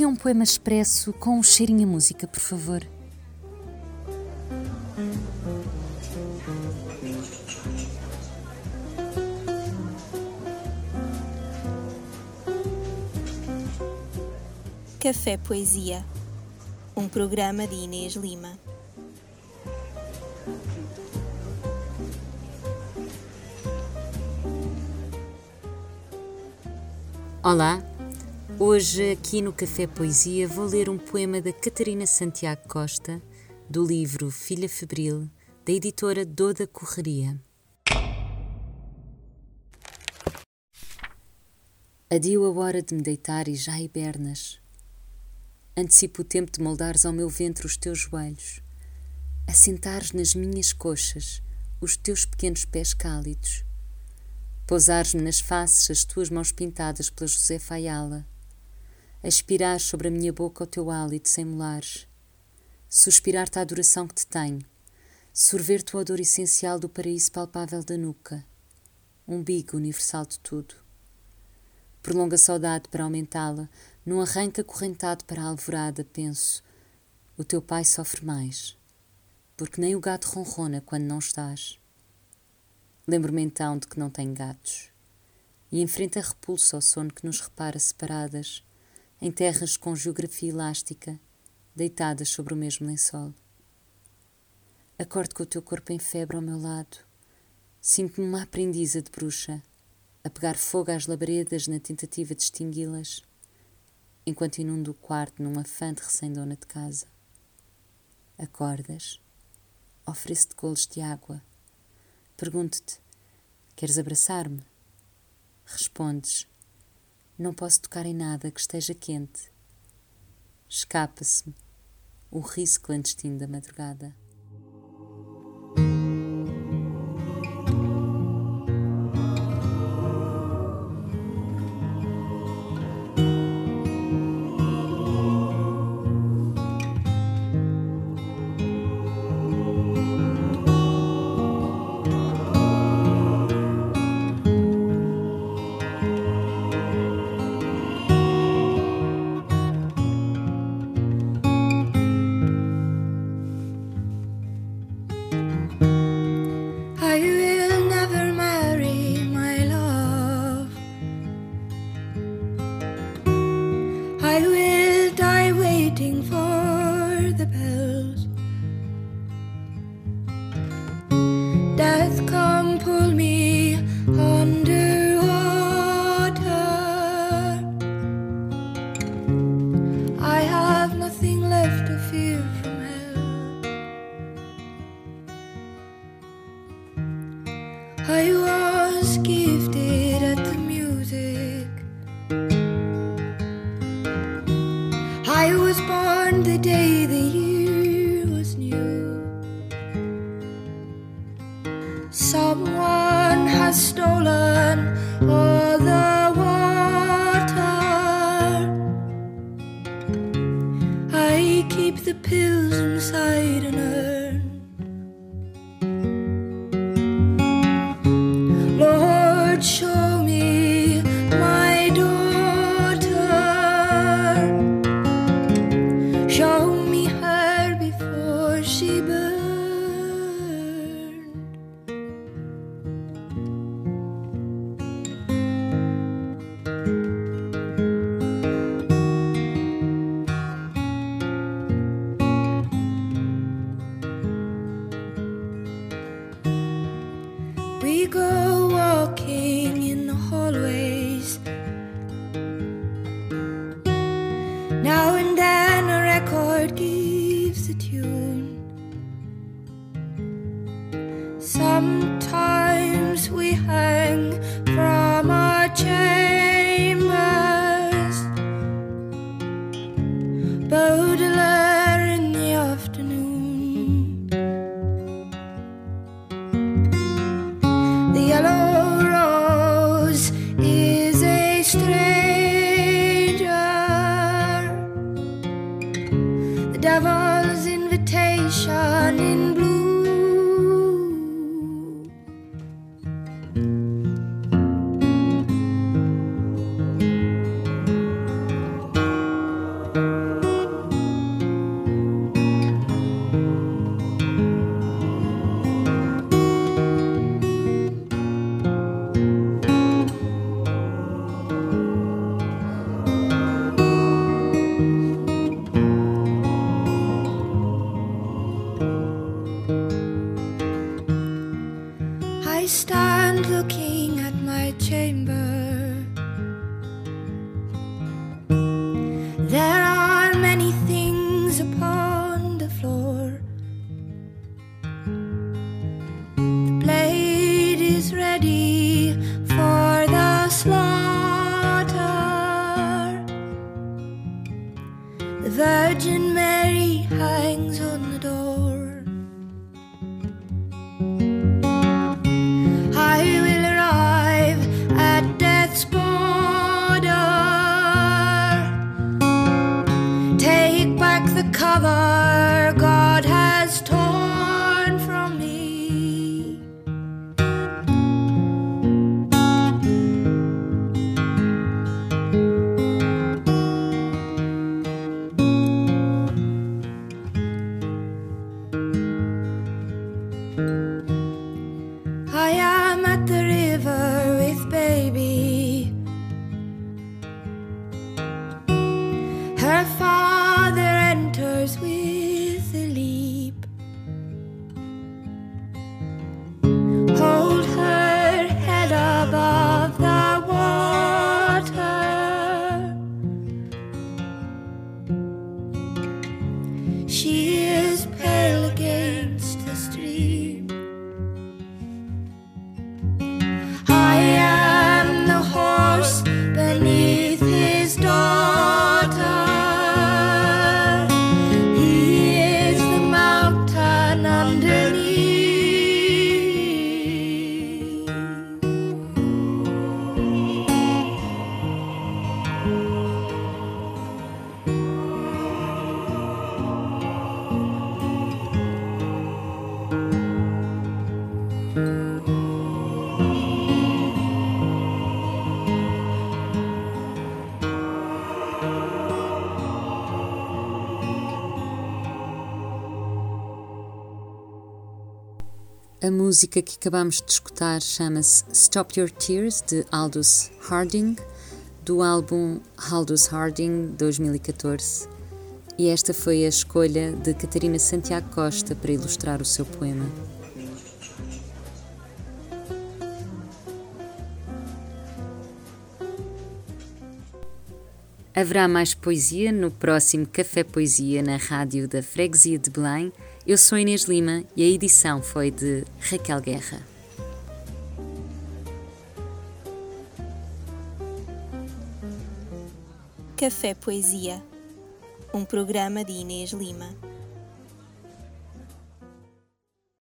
queria um poema expresso com um cheirinho a música, por favor. Café Poesia, um programa de Inês Lima. Olá, hoje aqui no Café Poesia vou ler um poema da Catarina Santiago Costa, do livro Filha Febril, da editora Doda Correria. Adio a hora de me deitar e já hibernas. Antecipo o tempo de moldares ao meu ventre os teus joelhos, assentares nas minhas coxas os teus pequenos pés cálidos pousares-me nas faces as tuas mãos pintadas pela Josefa Ayala, aspirares sobre a minha boca o teu hálito sem molares, suspirar-te a adoração que te tenho, sorver-te o odor essencial do paraíso palpável da nuca, umbigo universal de tudo. Prolonga a saudade para aumentá-la, num arranque acorrentado para a alvorada, penso, o teu pai sofre mais, porque nem o gato ronrona quando não estás. Lembro-me então de que não tenho gatos e enfrento a repulsa ao sono que nos repara separadas, em terras com geografia elástica, deitadas sobre o mesmo lençol. Acordo com o teu corpo em febre ao meu lado. Sinto-me uma aprendiza de bruxa, a pegar fogo às labaredas na tentativa de extingui-las, enquanto inundo o quarto num afã de recém-dona de casa. Acordas, ofereço-te golos de água Pergunto-te: Queres abraçar-me? Respondes: Não posso tocar em nada que esteja quente. Escapa-se-me o riso clandestino da madrugada. heard the bells. Death, come pull me under water. I have nothing left to fear from hell. I want stolen. Oh. Go walking yellow. Virgin Mary hangs on the door. I will arrive at death's border. Take back the cover Her father enters with a leap. Hold her head above the water. She is pale against A música que acabamos de escutar chama-se Stop Your Tears, de Aldous Harding, do álbum Aldous Harding 2014. E esta foi a escolha de Catarina Santiago Costa para ilustrar o seu poema. Haverá mais poesia no próximo Café Poesia na rádio da Freguesia de Belém. Eu sou Inês Lima e a edição foi de Raquel Guerra. Café Poesia, um programa de Inês Lima.